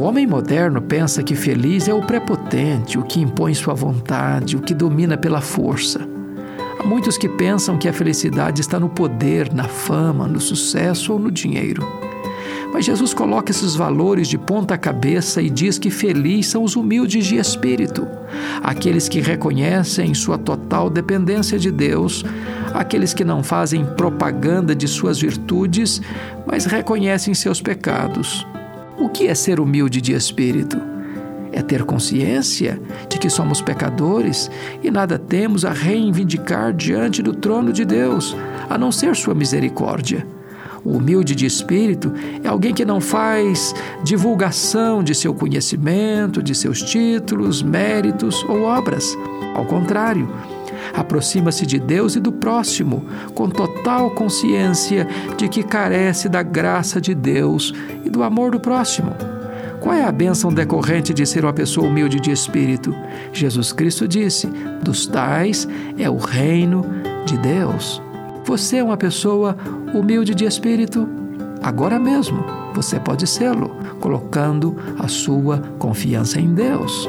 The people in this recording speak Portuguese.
Homem moderno pensa que feliz é o prepotente, o que impõe sua vontade, o que domina pela força. Há muitos que pensam que a felicidade está no poder, na fama, no sucesso ou no dinheiro. Mas Jesus coloca esses valores de ponta cabeça e diz que feliz são os humildes de espírito, aqueles que reconhecem sua total dependência de Deus, aqueles que não fazem propaganda de suas virtudes, mas reconhecem seus pecados. O que é ser humilde de espírito? É ter consciência de que somos pecadores e nada temos a reivindicar diante do trono de Deus, a não ser Sua misericórdia. O humilde de espírito é alguém que não faz divulgação de seu conhecimento, de seus títulos, méritos ou obras. Ao contrário, aproxima-se de Deus e do próximo, com total consciência de que carece da graça de Deus e do amor do próximo. Qual é a bênção decorrente de ser uma pessoa humilde de espírito? Jesus Cristo disse: dos tais é o reino de Deus. Você é uma pessoa humilde de espírito? Agora mesmo você pode sê-lo, colocando a sua confiança em Deus.